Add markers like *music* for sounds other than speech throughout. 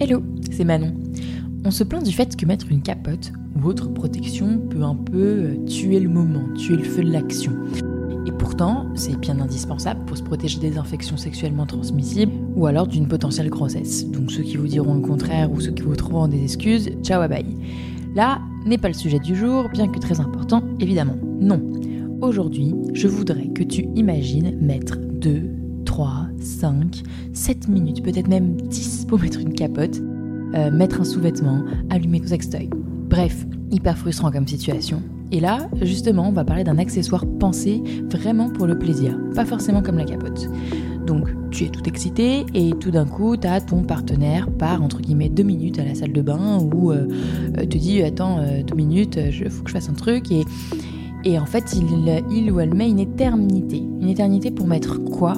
Hello, c'est Manon. On se plaint du fait que mettre une capote ou autre protection peut un peu euh, tuer le moment, tuer le feu de l'action. Et pourtant, c'est bien indispensable pour se protéger des infections sexuellement transmissibles ou alors d'une potentielle grossesse. Donc ceux qui vous diront le contraire ou ceux qui vous trouveront des excuses, ciao à bye. Là n'est pas le sujet du jour, bien que très important, évidemment. Non. Aujourd'hui, je voudrais que tu imagines mettre 2, 3, 5, 7 minutes, peut-être même 10 pour mettre une capote, euh, mettre un sous-vêtement, allumer ton sextoy. Bref, hyper frustrant comme situation. Et là, justement, on va parler d'un accessoire pensé vraiment pour le plaisir, pas forcément comme la capote. Donc, tu es tout excité et tout d'un coup, tu as ton partenaire part entre guillemets deux minutes à la salle de bain ou euh, te dit Attends, euh, deux minutes, il faut que je fasse un truc. Et, et en fait, il, il ou elle met une éternité. Une éternité pour mettre quoi?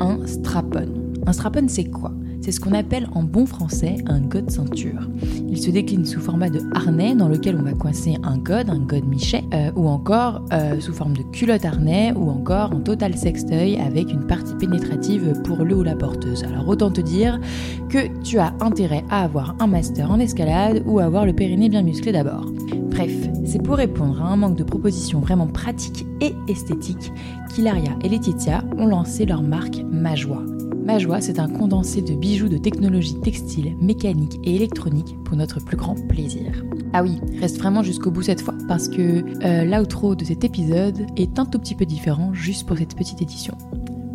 Un strapon. Un strapon, c'est quoi? C'est ce qu'on appelle en bon français un god ceinture. Il se décline sous format de harnais dans lequel on va coincer un god, un god michet, euh, ou encore euh, sous forme de culotte harnais, ou encore un total sextoy avec une partie pénétrative pour le ou la porteuse. Alors autant te dire que tu as intérêt à avoir un master en escalade ou à avoir le périnée bien musclé d'abord. Bref, c'est pour répondre à un manque de propositions vraiment pratiques et esthétiques qu'Hilaria et Laetitia ont lancé leur marque Majoie. Ma joie, c'est un condensé de bijoux de technologie textile, mécanique et électronique pour notre plus grand plaisir. Ah oui, reste vraiment jusqu'au bout cette fois, parce que euh, l'outro de cet épisode est un tout petit peu différent juste pour cette petite édition.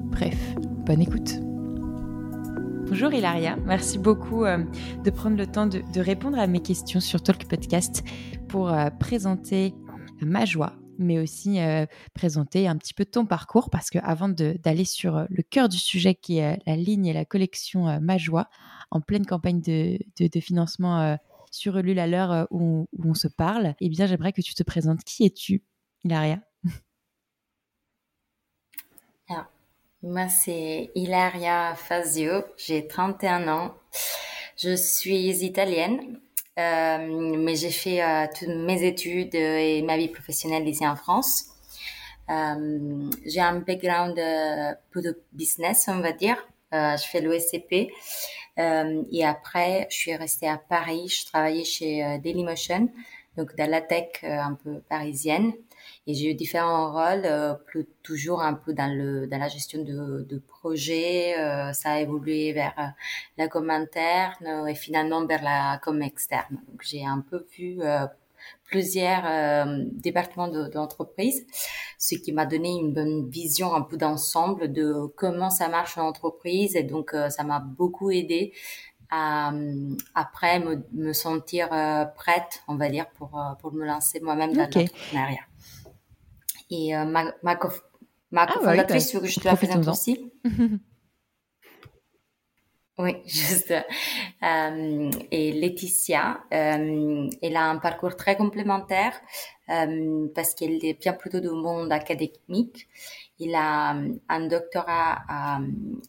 Bref, bonne écoute. Bonjour Hilaria, merci beaucoup euh, de prendre le temps de, répondre à mes questions sur Talk Podcast pour euh, présenter ma joie mais aussi euh, présenter un petit peu ton parcours parce que avant d'aller sur euh, le cœur du sujet qui est euh, la ligne et la collection Majoie en pleine campagne de, de, financement sur Ulule à l'heure où, on se parle, eh bien j'aimerais que tu te présentes. Qui es-tu, Hilaria Alors, moi c'est Hilaria Fazio, j'ai 31 ans. Je suis italienne, euh, mais j'ai fait euh, toutes mes études et ma vie professionnelle ici en France. Euh, j'ai un background peu de business, on va dire. je fais l'OSCP. et après, je suis restée à Paris. Je travaillais chez Dailymotion, donc dans la tech un peu parisienne. Et j'ai eu différents rôles, euh, plus, toujours un peu dans, le, dans la gestion de, de projets. Euh, ça a évolué vers euh, la com interne et finalement vers la com externe. Donc j'ai un peu vu plusieurs départements d'entreprise, ce qui m'a donné une bonne vision un peu d'ensemble de comment ça marche en entreprise et donc ça m'a beaucoup aidé à après me, me sentir prête, on va dire, pour, pour me lancer moi-même dans l'entrepreneuriat. Et euh, ma, ma, ma ah cofondatrice, que je te la présente aussi *laughs* Oui, *laughs* juste. Euh, et Laetitia, euh, elle a un parcours très complémentaire euh, parce qu'elle vient plutôt du monde académique. Il a un doctorat à,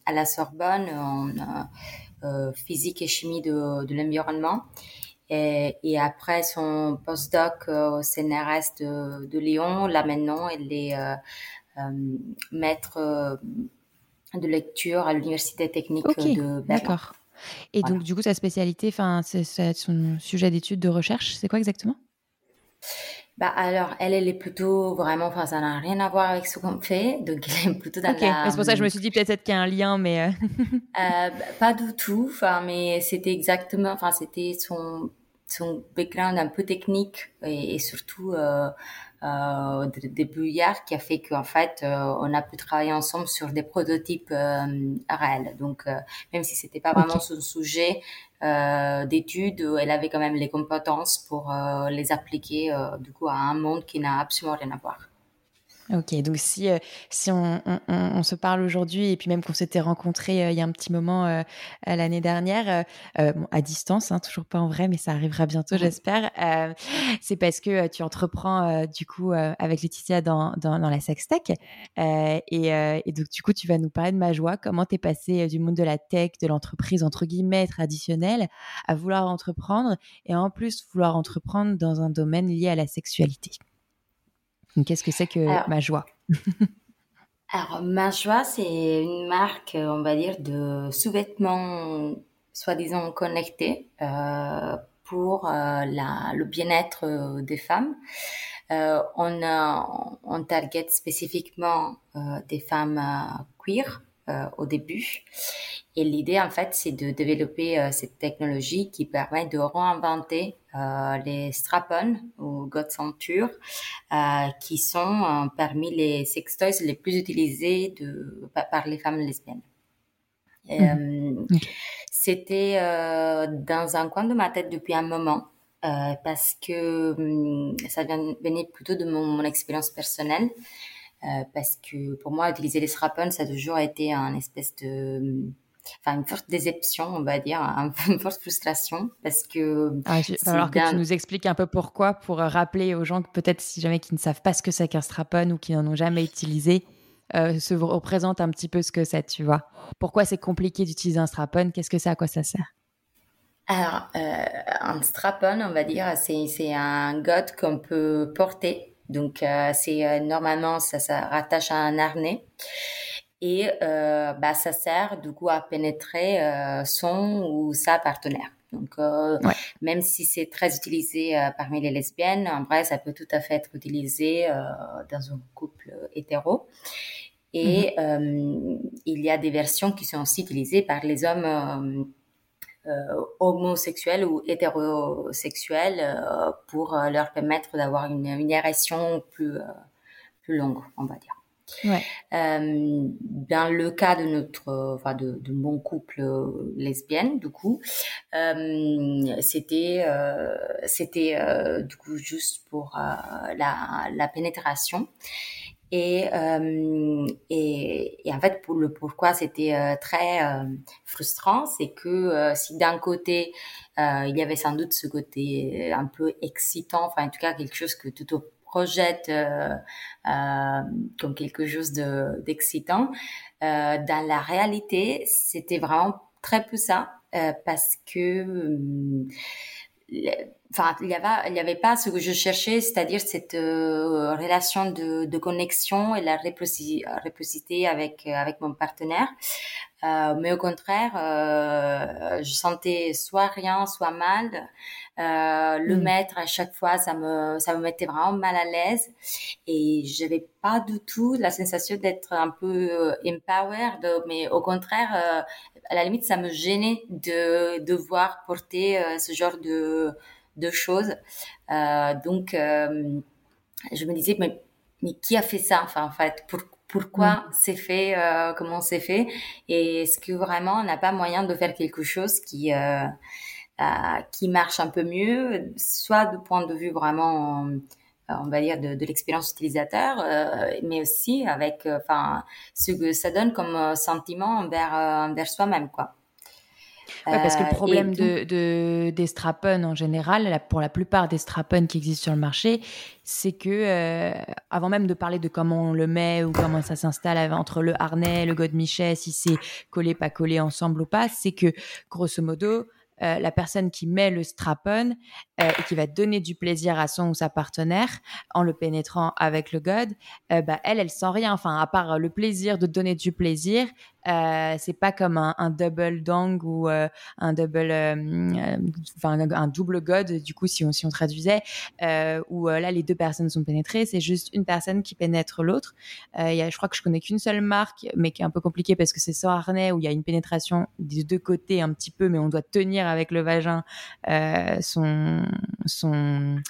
à la Sorbonne en physique et chimie de, de l'environnement. Et, et, après son postdoc au CNRS de, de Lyon, là maintenant, elle est euh, euh, maître euh, de lecture à l'Université technique de Berlin. D'accord. Et donc, du coup, sa spécialité, enfin, son sujet d'étude de recherche, c'est quoi exactement? Bah alors, elle, elle est plutôt vraiment, enfin, ça n'a rien à voir avec ce qu'on fait, donc elle est plutôt dans okay. la. C'est pour ça que je me suis dit peut-être qu'il y a un lien, mais. euh, bah, *laughs* pas du tout, enfin, mais c'était exactement, enfin, c'était son son background un peu technique et, et surtout euh, euh, débrouillard qui a fait qu'en fait euh, on a pu travailler ensemble sur des prototypes euh, réels. Donc euh, même si c'était pas vraiment son sujet euh, d'étude, elle avait quand même les compétences pour les appliquer du coup à un monde qui n'a absolument rien à voir. Ok, donc si, euh, si on, on, on, se parle aujourd'hui et puis même qu'on s'était rencontrés euh, il y a un petit moment euh, l'année dernière, bon, à distance, hein, toujours pas en vrai, mais ça arrivera bientôt, j'espère, c'est parce que tu entreprends du coup avec Laetitia dans, dans, dans la sextech et, et, donc du coup tu vas nous parler de ma joie, comment t'es passé du monde de la tech, de l'entreprise entre guillemets traditionnelle à vouloir entreprendre et en plus vouloir entreprendre dans un domaine lié à la sexualité. Qu'est-ce que c'est que alors, ma joie? *laughs* Alors, ma joie, c'est une marque, on va dire, de sous-vêtements soi-disant connectés pour la, le bien-être des femmes. on, on target spécifiquement des femmes queer au début. Et l'idée, en fait, c'est de développer cette technologie qui permet de réinventer euh, les strap-on ou god ceinture, euh, qui sont euh, parmi les sextoys les plus utilisés de, par les femmes lesbiennes. Mhm. C'était dans un coin de ma tête depuis un moment. parce que hum, ça venait plutôt de mon, expérience personnelle. parce que pour moi, utiliser les strap-on, ça a toujours été un espèce de hum, enfin une forte déception, on va dire, *laughs* une forte frustration parce que. Ah, il va falloir que tu nous expliques un peu pourquoi, pour euh, rappeler aux gens que peut-être si jamais qui ne savent pas ce que c'est qu'un strap-on ou qui n'en ont jamais utilisé, euh, se représente un petit peu ce que c'est, tu vois. Pourquoi c'est compliqué d'utiliser un strap-on Qu'est-ce que c'est? À quoi ça sert? Alors, euh, un strap-on, on va dire, c'est un god qu'on peut porter. Donc, c'est normalement, ça, ça rattache à un harnais et euh, bah, ça sert du coup à pénétrer euh, son ou sa partenaire. Donc, euh, même si c'est très utilisé parmi les lesbiennes, en vrai, ça peut tout à fait être utilisé dans un couple hétéro. Et mm-hmm. il y a des versions qui sont aussi utilisées par les hommes homosexuels ou hétérosexuels pour leur permettre d'avoir une, une érection plus, plus longue, on va dire. Ouais. Euh, dans le cas de notre, enfin de, de mon couple euh, lesbienne, du coup, euh, c'était c'était du coup juste pour la, la pénétration. Et, et, et, en fait, pour le pourquoi c'était très frustrant, c'est que si d'un côté il y avait sans doute ce côté un peu excitant, enfin en tout cas quelque chose que tout au projette euh, euh, comme quelque chose de d'excitant. Euh, dans la réalité, c'était vraiment très peu ça parce que enfin il y avait il y avait pas ce que je cherchais c'est-à-dire cette relation de, de, connexion et la réciprocité avec avec mon partenaire euh, mais au contraire euh, je sentais soit rien soit mal euh, le mm. mettre à chaque fois, ça me, ça me mettait vraiment mal à l'aise et j'avais pas du tout la sensation d'être un peu empowered, mais au contraire, à la limite, ça me gênait de devoir porter ce genre de, de choses. donc, je me disais, mais, mais qui a fait ça Enfin, en fait, pour, pourquoi mm. c'est fait, comment c'est fait, et est-ce que vraiment on n'a pas moyen de faire quelque chose qui euh, qui marche un peu mieux, soit du point de vue vraiment, euh, on va dire, de, de l'expérience utilisateur, euh, mais aussi avec, enfin, ce que ça donne comme sentiment envers, envers soi-même, quoi. Ouais, parce que le problème de, de, des strap en général, pour la plupart des strap qui existent sur le marché, c'est que avant même de parler de comment on le met ou comment ça s'installe entre le harnais, le godemichet, si c'est collé, pas collé ensemble ou pas, c'est que grosso modo, euh, la personne qui met le strap-on euh, et qui va donner du plaisir à son ou sa partenaire en le pénétrant avec le god, euh, bah, elle, elle sent rien. Enfin, à part le plaisir de donner du plaisir, euh, c'est pas comme un, un double dong ou euh, un double, euh, enfin un, double god. Du coup, si on si on traduisait, où là les deux personnes sont pénétrées, c'est juste une personne qui pénètre l'autre. Il y a, je crois que je connais qu'une seule marque, mais qui est un peu compliquée parce que c'est sans harnais où il y a une pénétration des deux côtés un petit peu, mais on doit tenir avec le vagin son son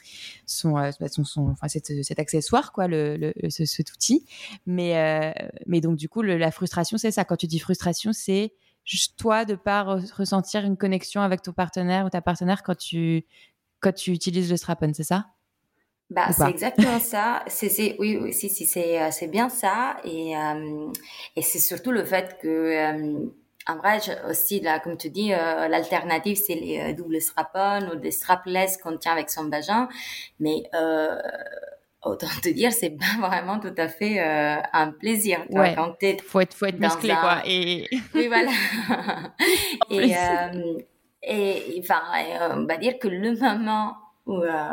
son, bah, son, son enfin cet, cet, accessoire quoi, le, le ce, cet outil. Mais mais donc du coup le, la frustration c'est ça quand tu dis frustration, c'est juste toi de pas ressentir une connexion avec ton partenaire ou ta partenaire quand tu quand tu utilises le strap-on, c'est ça? Bah, c'est exactement ça. *laughs* C'est, oui, oui, si, si, c'est, euh, c'est bien ça. Et, euh, et c'est surtout le fait que, euh, en vrai, aussi, là, comme tu dis, l'alternative, c'est les doubles strap-on ou des strapless qu'on tient avec son vagin. Mais autant te dire, c'est pas *laughs* vraiment tout à fait euh, un plaisir. Ouais. Quand faut être, faut être musclé, quoi. *laughs* Et... Oui, voilà. *laughs* et, euh, et, enfin, on va dire que le moment où, euh,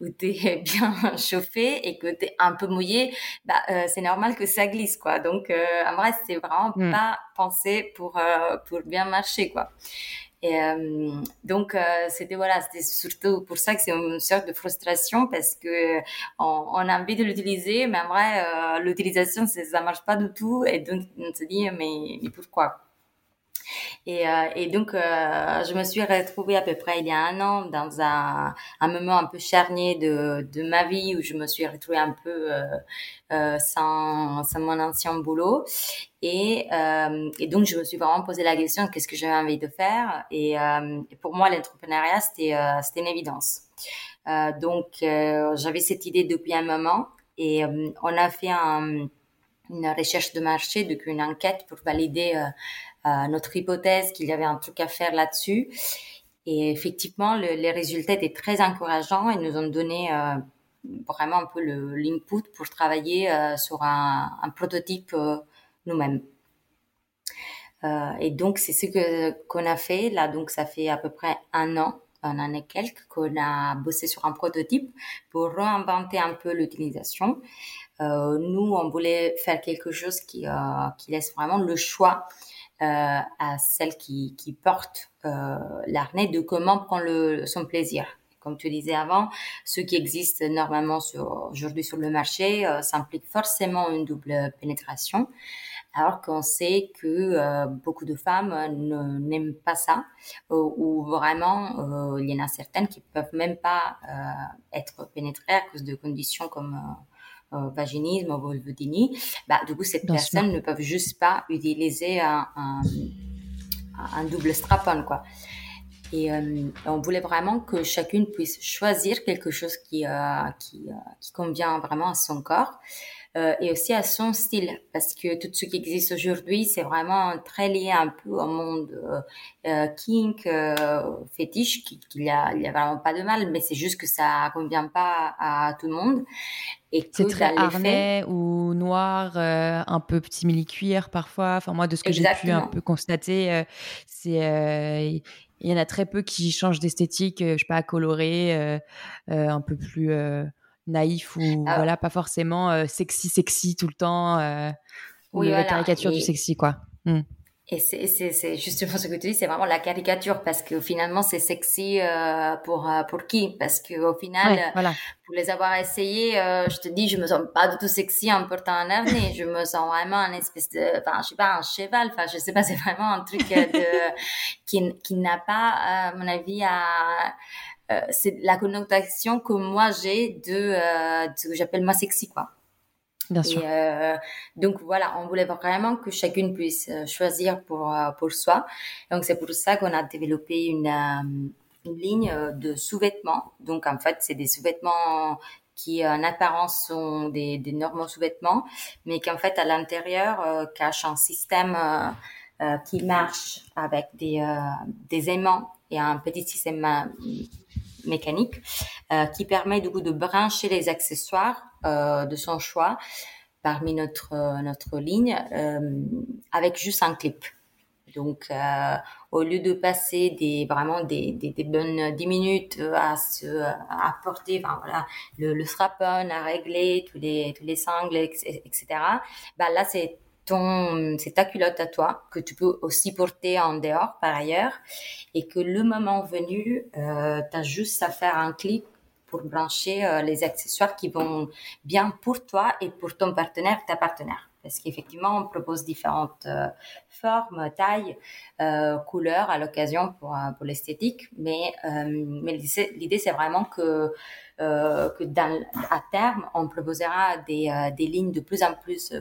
où tu es bien chauffé et que tu es un peu mouillé, bah, euh, c'est normal que ça glisse, quoi. Donc, euh, en vrai, c'est vraiment hmm. pas pensé pour, pour bien marcher, quoi. Et euh, donc c'était voilà, c'était surtout pour ça que c'est une sorte de frustration parce que on, on a envie de l'utiliser, mais en vrai l'utilisation ça marche pas du tout. Et donc on se dit mais mais pourquoi? Et, euh, et donc, euh, je me suis retrouvée à peu près il y a un an dans un, un moment un peu charnier de, de ma vie où je me suis retrouvée un peu euh, sans, sans mon ancien boulot. Et, et donc, je me suis vraiment posé la question qu'est-ce que j'avais envie de faire? Et, pour moi, l'entrepreneuriat, c'était c'était une évidence. donc, j'avais cette idée depuis un moment et on a fait un, une recherche de marché, donc une enquête pour valider notre hypothèse qu'il y avait un truc à faire là-dessus. Et effectivement, les résultats étaient très encourageants et nous ont donné euh, vraiment un peu l'input pour travailler euh, sur un, prototype euh, nous-mêmes. et donc, c'est ce que qu'on a fait. Là, donc, ça fait à peu près un an, un an et quelques, qu'on a bossé sur un prototype pour réinventer un peu l'utilisation. nous, on voulait faire quelque chose qui, qui laisse vraiment le choix à celle qui, qui porte euh, l'arnais de comment prendre le, son plaisir. Comme tu disais avant, ce qui existe normalement aujourd'hui sur le marché, euh, ça implique forcément une double pénétration alors qu'on sait que euh, beaucoup de femmes n'aiment pas ça, ou, vraiment il y en a certaines qui peuvent même pas euh, être pénétrées à cause de conditions comme euh, vaginisme ou vulvodynie, bah, du coup, cette personne ne peuvent juste pas utiliser un, un, un double strap-on, quoi. Et euh, on voulait vraiment que chacune puisse choisir quelque chose qui, euh, qui, euh, qui convient vraiment à son corps. Euh, et aussi à son style, parce que tout ce qui existe aujourd'hui, c'est vraiment très lié un peu au monde euh, euh kink, euh, fétiche, qu'il y a, il y a vraiment pas de mal, mais c'est juste que ça convient pas à tout le monde. C'est très harnais ou noir, un peu petit mini cuir parfois. Enfin moi, de ce que j'ai pu un peu constater, c'est il y en a très peu qui changent d'esthétique, je sais pas, coloré, un peu plus naïf ou ah. voilà pas forcément euh, sexy sexy tout le temps euh, ou la caricature du sexy quoi. Hmm. Et c'est justement ce que tu dis, c'est vraiment la caricature parce que finalement c'est sexy euh, pour pour qui? Parce que au final, voilà. pour les avoir essayés, je te dis, je me sens pas du tout sexy en portant un avenir. je me sens vraiment un espèce de, enfin je sais pas, un cheval. Enfin je sais pas, *laughs* c'est vraiment un truc de qui qui n'a pas, à mon avis, à euh, c'est la connotation que moi j'ai de, euh, ce que j'appelle moi sexy quoi. Bien sûr. Et, euh, donc voilà, on voulait vraiment que chacune puisse euh, choisir pour pour soi. Donc c'est pour ça qu'on a développé une une ligne de sous-vêtements. Donc en fait, c'est des sous-vêtements qui en apparence sont des, des normaux sous-vêtements, mais qui en fait à l'intérieur euh, cachent un système euh, qui marche avec des, des aimants et un petit système mécanique euh, qui permet du coup de brancher les accessoires euh, de son choix parmi notre euh, notre ligne avec juste un clip. Donc, au lieu de passer des vraiment des, des, des bonnes dix minutes à se à porter, enfin, voilà, le, le à régler tous les tous les sangles, etc. Bah là, c'est c'est ta culotte à toi que tu peux aussi porter en dehors par ailleurs et que le moment venu, euh, tu as juste à faire un clic pour brancher euh, les accessoires qui vont bien pour toi et pour ton partenaire, ta partenaire. Parce qu'effectivement, on propose différentes euh, formes, tailles, euh, couleurs à l'occasion pour, pour l'esthétique. Mais, mais l'idée, c'est vraiment que, que dans, à terme, on proposera des, des lignes de plus en plus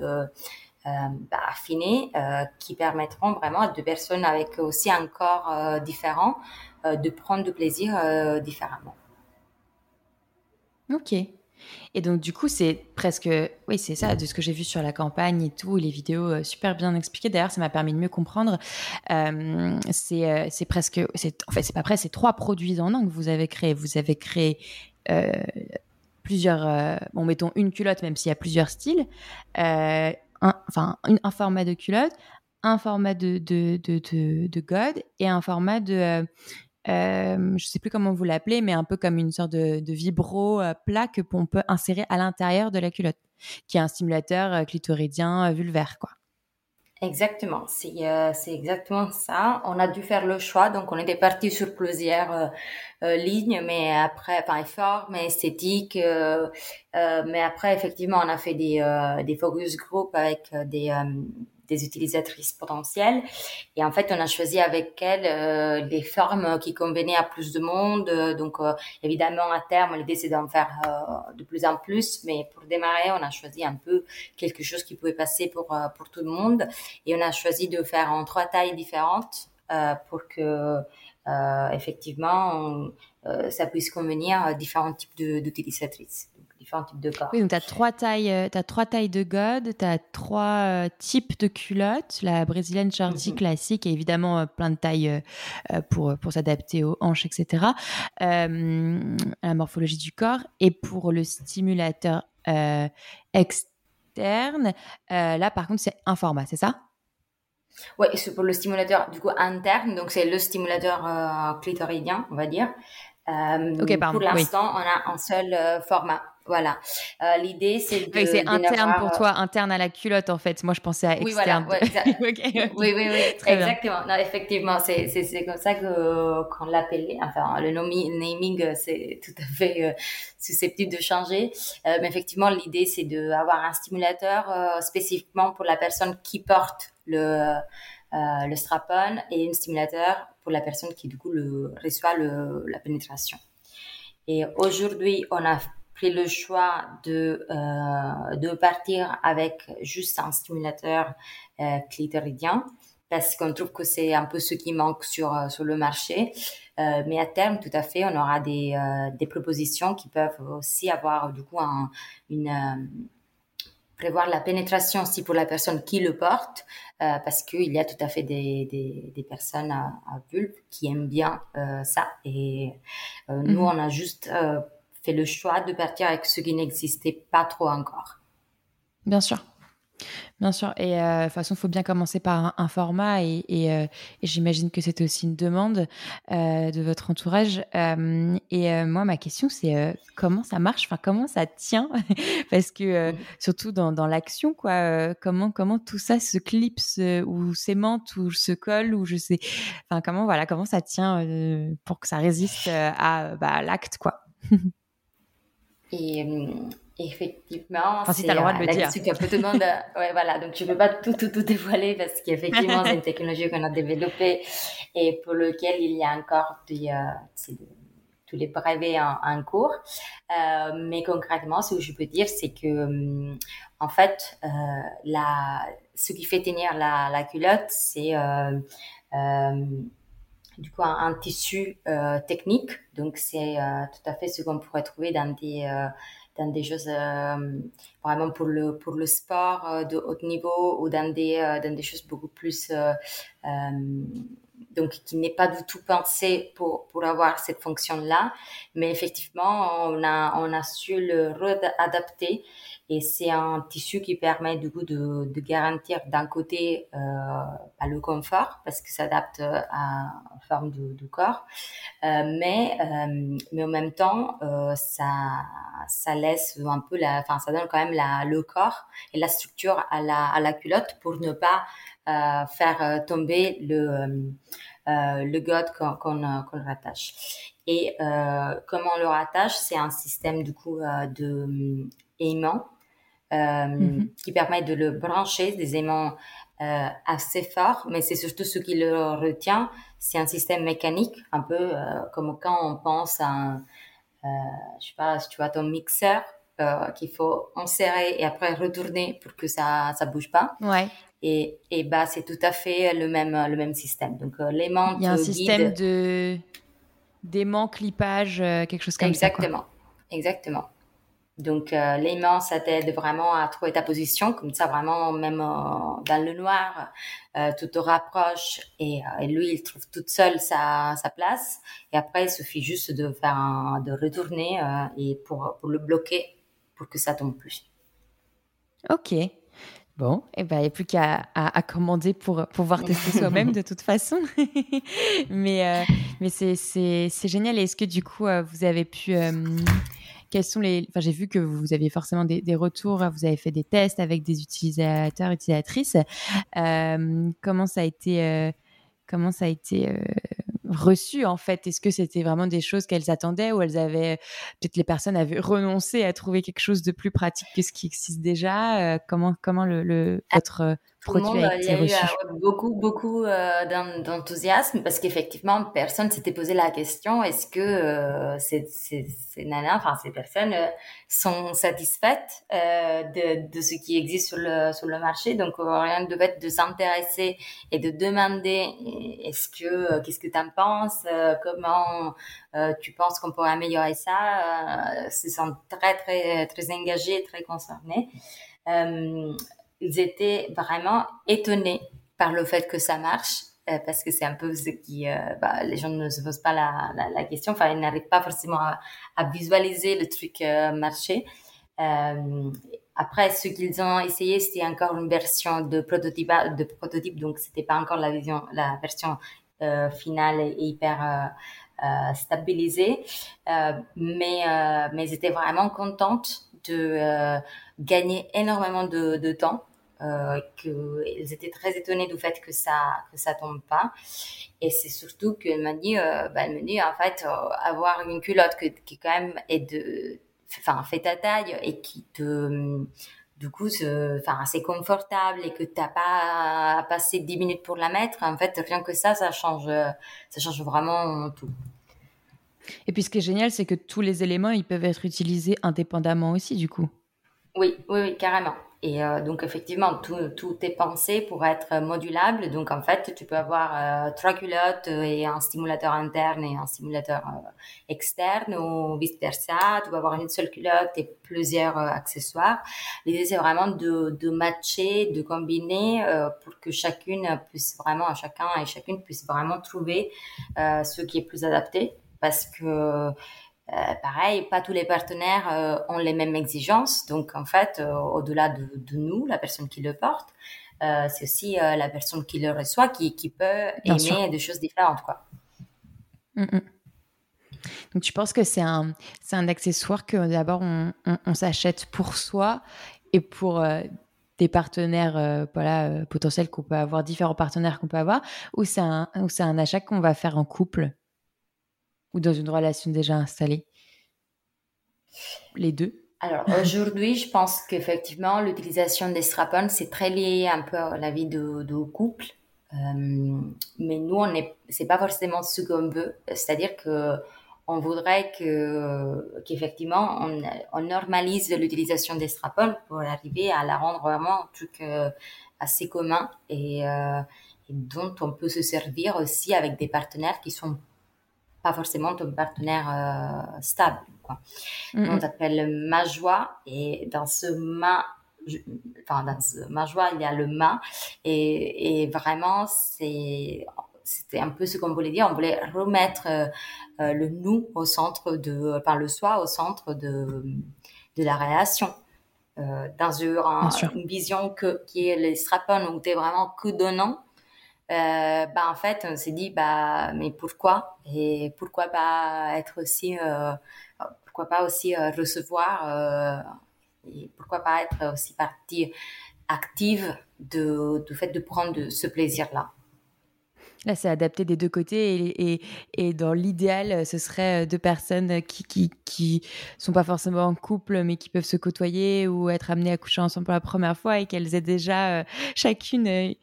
bah, affinés euh, qui permettront vraiment à deux personnes avec aussi un corps euh, différent de prendre du plaisir différemment. Ok. Et donc, du coup, c'est presque. Oui, c'est ça, de ce que j'ai vu sur la campagne et tout, les vidéos super bien expliquées. D'ailleurs, ça m'a permis de mieux comprendre. Euh, c'est presque. En fait, c'est pas près, c'est trois produits en un que vous avez créés. Vous avez créé. Euh, plusieurs, bon, mettons une culotte, même s'il y a plusieurs styles, un, enfin, un format de culotte, un format de, de, de, de, God et un format de, euh, euh, je sais plus comment vous l'appelez, mais un peu comme une sorte de, de vibro euh, que qu'on peut insérer à l'intérieur de la culotte, qui est un stimulateur clitoridien vulvaire, quoi. Exactement, c'est euh, exactement ça. On a dû faire le choix, donc on était parti sur plusieurs euh, euh, lignes, mais après, enfin, formes, esthétiques, mais après, effectivement, on a fait des, des focus group avec des, des utilisatrices potentielles. Et en fait, on a choisi avec elles euh, les formes qui convenaient à plus de monde. Donc, euh, évidemment, à terme, l'idée, c'est d'en faire euh, de plus en plus. Mais pour démarrer, on a choisi un peu quelque chose qui pouvait passer pour, pour tout le monde. Et on a choisi de faire en trois tailles différentes pour que, effectivement, ça puisse convenir à différents types d'utilisatrices types de corps. Oui, donc tu as trois tailles, euh, as trois tailles de god, tu as trois euh, types de culottes, la brésilienne shorty mhm. classique et évidemment euh, plein de tailles pour, pour s'adapter aux hanches, etc. à la morphologie du corps. Et pour le stimulateur externe, là par contre c'est un format, c'est ça? Oui, c'est pour le stimulateur du coup interne, donc c'est le stimulateur clitoridien, on va dire. pardon. Pour l'instant, on a un seul format. Voilà. Euh, l'idée, c'est de. Oui, c'est interne pour toi, interne à la culotte, en fait. Moi, je pensais à externe. Oui, voilà. *laughs* Oui, oui, oui. exactement. Non, effectivement, c'est, comme ça qu'on l'appelait. Enfin, le naming, c'est tout à fait euh, susceptible de changer. Euh, mais effectivement, l'idée, c'est d'avoir un stimulateur euh, spécifiquement pour la personne qui porte le, euh, le strap-on et un stimulateur pour la personne qui, du coup, le, reçoit le, la pénétration. Et aujourd'hui, on a pris le choix de, euh, de partir avec juste un stimulateur euh, clitoridien parce qu'on trouve que c'est un peu ce qui manque sur, euh, sur le marché. Euh, mais à terme, tout à fait, on aura des, des propositions qui peuvent aussi avoir du coup un, une prévoir la pénétration aussi pour la personne qui le porte, euh, parce qu'il y a tout à fait des, des, des personnes à, à, vulve qui aiment bien euh, ça. Et euh, nous, mhm. on a juste fait le choix de partir avec ce qui n'existait pas trop encore. Bien sûr. Bien sûr. Et euh, de toute façon, il faut bien commencer par un, format. Et, euh, et, j'imagine que c'est aussi une demande euh, de votre entourage. et moi, ma question, c'est comment ça marche? Enfin, comment ça tient? *laughs* Parce que surtout dans, dans l'action, quoi. comment comment tout ça se clipse ou s'aimante ou se colle ou je sais. Enfin, comment voilà, comment ça tient pour que ça résiste à bah, l'acte, quoi? *laughs* Et euh, effectivement, enfin, si c'est le droit de le dire. que monde. ouais, voilà. Donc, je ne peux pas tout, tout, tout dévoiler parce qu'effectivement, c'est une technologie qu'on a développée et pour lequel il y a encore des, euh, tous les brevets en, en cours. Euh, mais concrètement, ce que je peux dire, c'est que, euh, en fait, euh, la, ce qui fait tenir la, la culotte, c'est euh, du coup un, tissu euh, technique. Donc c'est euh, tout à fait ce qu'on pourrait trouver dans des euh, dans des choses vraiment pour le pour le sport de haut niveau ou dans des dans des choses beaucoup plus donc qui n'est pas du tout pensé pour pour avoir cette fonction là mais effectivement on a on a su le réadapter et c'est un tissu qui permet du coup de, de garantir d'un côté euh, bah, le confort parce que s'adapte à la forme du, du corps, euh, mais euh, mais en même temps euh, ça ça laisse un peu la, enfin ça donne quand même la, le corps et la structure à la à la culotte pour ne pas euh, faire tomber le le god qu'on qu'on qu'on rattache. Et comment on le rattache, c'est un système du coup de aimant euh, mm-hmm. qui permet de le brancher, des aimants euh, assez forts, mais c'est surtout ce qui le retient. C'est un système mécanique, un peu euh, comme quand on pense à un, euh, je sais pas, si tu vois ton mixeur, euh, qu'il faut enserrer et après retourner pour que ça ça bouge pas. Ouais. Et, et bah c'est tout à fait le même le même système. Donc l'aimant il y a un système de d'aimant clipage quelque chose comme Exactement. ça. Exactement. Exactement. Donc euh, l'aimant, ça t'aide vraiment à trouver ta position, comme ça vraiment même euh, dans le noir, euh, tu te rapproches et, euh, et, lui il trouve toute seule sa, sa place. Et après il suffit juste de faire un, de retourner euh, et pour, pour le bloquer pour que ça tombe plus. Ok. Bon, et eh ben, il n'y a plus qu'à à, à, commander pour pouvoir *laughs* tester soi-même de toute façon. *laughs* mais mais c'est génial. Est-ce que du coup, vous avez pu quels sont les. Enfin, j'ai vu que vous aviez forcément des, retours, vous avez fait des tests avec des utilisateurs, utilisatrices. comment ça a été Comment ça a été reçu en fait? Est-ce que c'était vraiment des choses qu'elles attendaient ou elles avaient peut-être les personnes avaient renoncé à trouver quelque chose de plus pratique que ce qui existe déjà? Euh, Comment comment le, le ah, votre produit a été reçu Il y a eu beaucoup beaucoup euh, d'enthousiasme parce qu'effectivement personne s'était posé la question est-ce que euh, ces, ces, ces nanas, enfin ces personnes sont satisfaites de, de ce qui existe sur le sur le marché? Donc rien de fait de s'intéresser et de demander est-ce que qu'est-ce que tu en penses, euh, comment euh, tu penses qu'on pourrait améliorer ça? Euh, ils sont très, très, très engagés, très concernés. Ils étaient vraiment étonnés par le fait que ça marche parce que c'est un peu ce qui bah, les gens ne se posent pas la, la, question enfin ils n'arrivent pas forcément à, visualiser le truc marcher après ce qu'ils ont essayé c'était encore une version de prototype de prototype donc c'était pas encore la vision la version euh, finale est hyper euh, euh, stabilisée. mais, mais j'étais vraiment contente de gagner énormément de, de temps. Euh, qu'ils étaient très étonnés du fait que ça que ça tombe pas et c'est surtout qu'elle m'a dit euh, bah, elle me dit en fait avoir une culotte qui quand même est de enfin fait ta taille et qui te du coup, enfin, c'est confortable et que t'as pas à passer 10 minutes pour la mettre, en fait, rien que ça, ça change, ça change vraiment tout. Et puis, ce qui est génial, c'est que tous les éléments, ils peuvent être utilisés indépendamment aussi, du coup. Oui, oui, oui, carrément. Et euh, donc effectivement, tout, tout est pensé pour être modulable. Donc en fait, tu peux avoir euh, trois culottes et un stimulateur interne et un stimulateur euh, externe ou vice versa. Tu peux avoir une seule culotte et plusieurs accessoires. L'idée c'est vraiment de, de matcher, de combiner pour que chacune puisse vraiment, chacun et chacune puisse vraiment trouver ce qui est plus adapté. Parce que euh, pareil, pas tous les partenaires euh, ont les mêmes exigences. Donc, en fait, euh, au-delà de, de, nous, la personne qui le porte, c'est aussi la personne qui le reçoit qui, qui peut aimer des choses différentes. Quoi. Mm, mm. Donc, tu penses que c'est un, un accessoire que d'abord on, on, s'achète pour soi et pour des partenaires voilà, potentiels qu'on peut avoir, différents partenaires qu'on peut avoir, ou c'est un, ou c'est un achat qu'on va faire en couple? Ou dans une relation déjà installée? Les deux? Alors aujourd'hui, je pense qu'effectivement, l'utilisation des strap-ons, c'est très lié un peu à la vie de, couple. Euh, mais nous, on est, c'est pas forcément ce qu'on veut. C'est-à-dire que on voudrait que, qu'effectivement, on, on normalise l'utilisation des strap-ons pour arriver à la rendre vraiment un truc euh, assez commun et, euh, et dont on peut se servir aussi avec des partenaires qui sont pas forcément ton partenaire euh, stable. Quoi. On s'appelle ma joie et dans ce ma enfin dans ce ma joie il y a le ma et, et vraiment c'est c'était un peu ce qu'on voulait dire on voulait remettre euh, euh, le nous au centre de enfin le soi au centre de de la relation dans une, une vision que qui est les strap-on où tu es vraiment que donnant euh, bah en fait on s'est dit bah mais pourquoi? Et pourquoi pas être aussi euh, pourquoi pas aussi euh, recevoir euh, et pourquoi pas être aussi partie active de du fait de prendre ce plaisir là Là, c'est adapté des deux côtés et, et, et dans l'idéal, ce serait euh, deux personnes qui, qui, qui sont pas forcément en couple, mais qui peuvent se côtoyer ou être amenées à coucher ensemble pour la première fois et qu'elles aient déjà euh, chacune euh,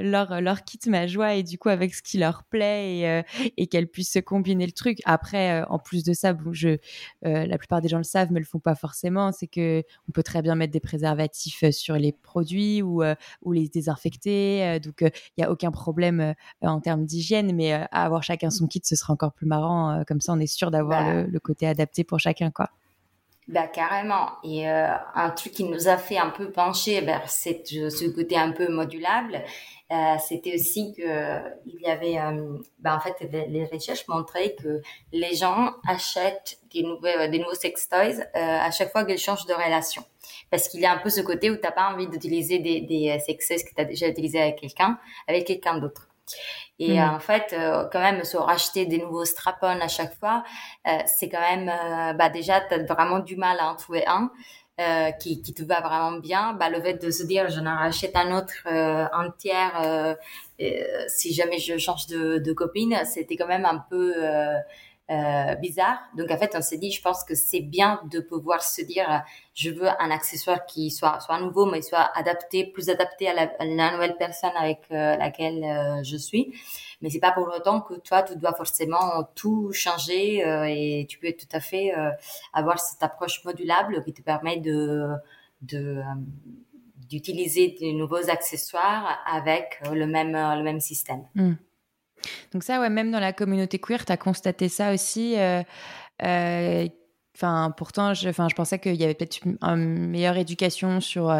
leur, leur kit ma joie et du coup avec ce qui leur plaît et, et qu'elles puissent se combiner le truc. Après, en plus de ça, bon, je, la plupart des gens le savent, mais le font pas forcément, c'est que on peut très bien mettre des préservatifs sur les produits ou, ou les désinfecter. donc, il n'y a aucun problème termes d'hygiène, mais euh, avoir chacun son kit, ce sera encore plus marrant. Euh, comme ça, on est sûr d'avoir bah. le, côté adapté pour chacun, quoi. Bah carrément. Et euh, un truc qui nous a fait un peu pencher vers cette, ce côté un peu modulable, c'était aussi que il y avait, bah, en fait, les, recherches montraient que les gens achètent des nouveaux, des nouveaux sex toys à chaque fois qu'ils changent de relation. Parce qu'il y a un peu ce côté où t'as pas envie d'utiliser des, des sex toys que tu as déjà utilisé avec quelqu'un, avec quelqu'un d'autre. Et hmm. en fait, quand même, se racheter des nouveaux strap-on à chaque fois, c'est quand même, bah déjà, t'as vraiment du mal à en trouver un. Euh, qui, qui te va vraiment bien, bah, le fait de se dire je n'en rachète un autre euh, entière euh, si jamais je change de, de copine, c'était quand même un peu euh, bizarre. Donc en fait, on s'est dit, je pense que c'est bien de pouvoir se dire, je veux un accessoire qui soit soit nouveau, mais soit adapté, plus adapté à la, à la nouvelle personne avec laquelle je suis mais c'est pas pour autant que toi tu dois forcément tout changer euh, et tu peux tout à fait euh, avoir cette approche modulable qui te permet de de euh, d'utiliser de nouveaux accessoires avec le même le même système. Hmm. Donc ça ouais même dans la communauté queer tu as constaté ça aussi Enfin, pourtant, je, enfin, je pensais qu'il y avait peut-être une, meilleure éducation sur,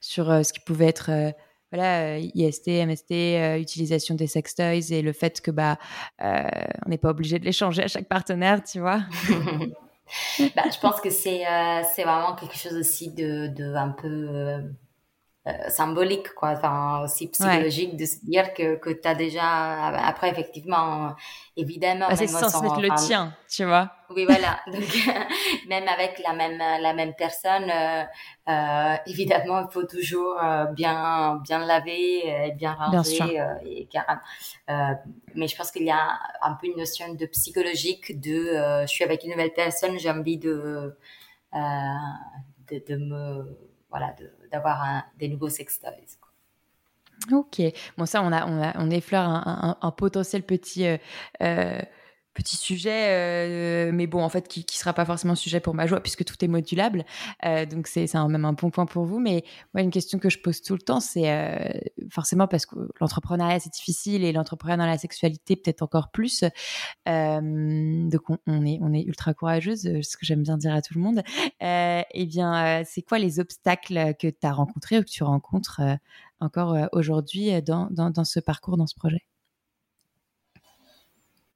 sur ce qui pouvait être voilà, euh, IST, MST, euh, utilisation des sextoys et le fait que bah euh, on n'est pas obligé de les changer à chaque partenaire, tu vois. *laughs* *laughs* bah, je pense que c'est c'est vraiment quelque chose aussi de, de un peu symbolique quoi. Enfin aussi psychologique de se dire que que tu as déjà après effectivement évidemment bah, c'est censé être le tien tu vois. Oui voilà. *laughs* Donc *laughs* même avec la même la même personne euh, euh, évidemment il faut toujours euh, bien bien laver et bien ranger euh, et euh, mais je pense qu'il y a un peu une notion de psychologique de je suis avec une nouvelle personne j'ai envie de, de de me voilà d'avoir des nouveaux sextoys Ok, bon ça on a on, effleure un potentiel petit euh, euh, petit sujet, euh, mais bon, en fait, qui, qui sera pas forcément sujet pour ma joie puisque tout est modulable. Euh, donc c'est même un bon point pour vous. Mais moi, une question que je pose tout le temps, c'est euh, forcément parce que l'entrepreneuriat c'est difficile et l'entrepreneuriat dans la sexualité peut-être encore plus. Euh, donc on, est on est ultra courageuse, ce que j'aime bien dire à tout le monde. Euh, eh bien, c'est quoi les obstacles que tu as rencontrés ou que tu rencontres encore aujourd'hui dans, dans, dans ce parcours, dans ce projet?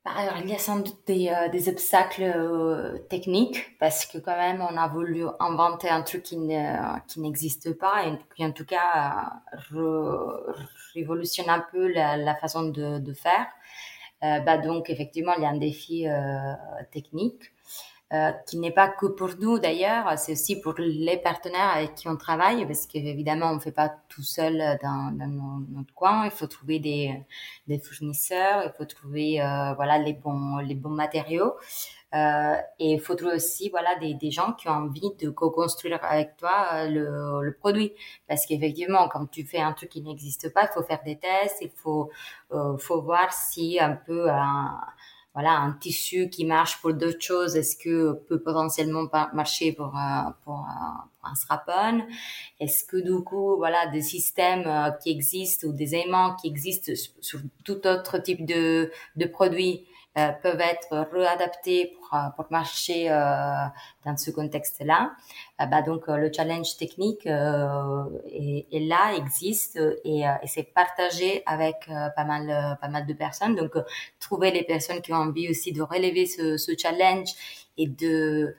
Bah, alors, il y a sans doute des, euh, des obstacles euh, techniques parce que quand même, on a voulu inventer un truc qui n'existe pas et qui en tout cas révolutionne un peu la, la façon de, de faire. Euh, bah, donc, effectivement, il y a un défi technique. Euh, qui n'est pas que pour nous d'ailleurs, c'est aussi pour les partenaires avec qui on travaille, parce qu'évidemment on ne fait pas tout seul dans, dans, notre coin. Il faut trouver des, des fournisseurs, il faut trouver euh, voilà les bons les bons matériaux. Euh, et il faut trouver aussi voilà des, des gens qui ont envie de co-construire avec toi euh, le, le produit parce qu'effectivement quand tu fais un truc qui n'existe pas il faut faire des tests il faut euh, faut voir si un peu un, voilà un tissu qui marche pour d'autres choses. Est-ce que peut potentiellement marcher pour un, pour pour un strap-on? Est-ce que du coup voilà des systèmes euh, qui existent ou des aimants qui existent sur tout autre type de de produits euh, peuvent être réadaptés pour, euh, pour marcher euh, dans ce contexte-là. Bah, donc le challenge technique est, là, existe et, c'est partagé avec pas mal pas mal de personnes. Donc trouver les personnes qui ont envie aussi de relever ce, challenge et de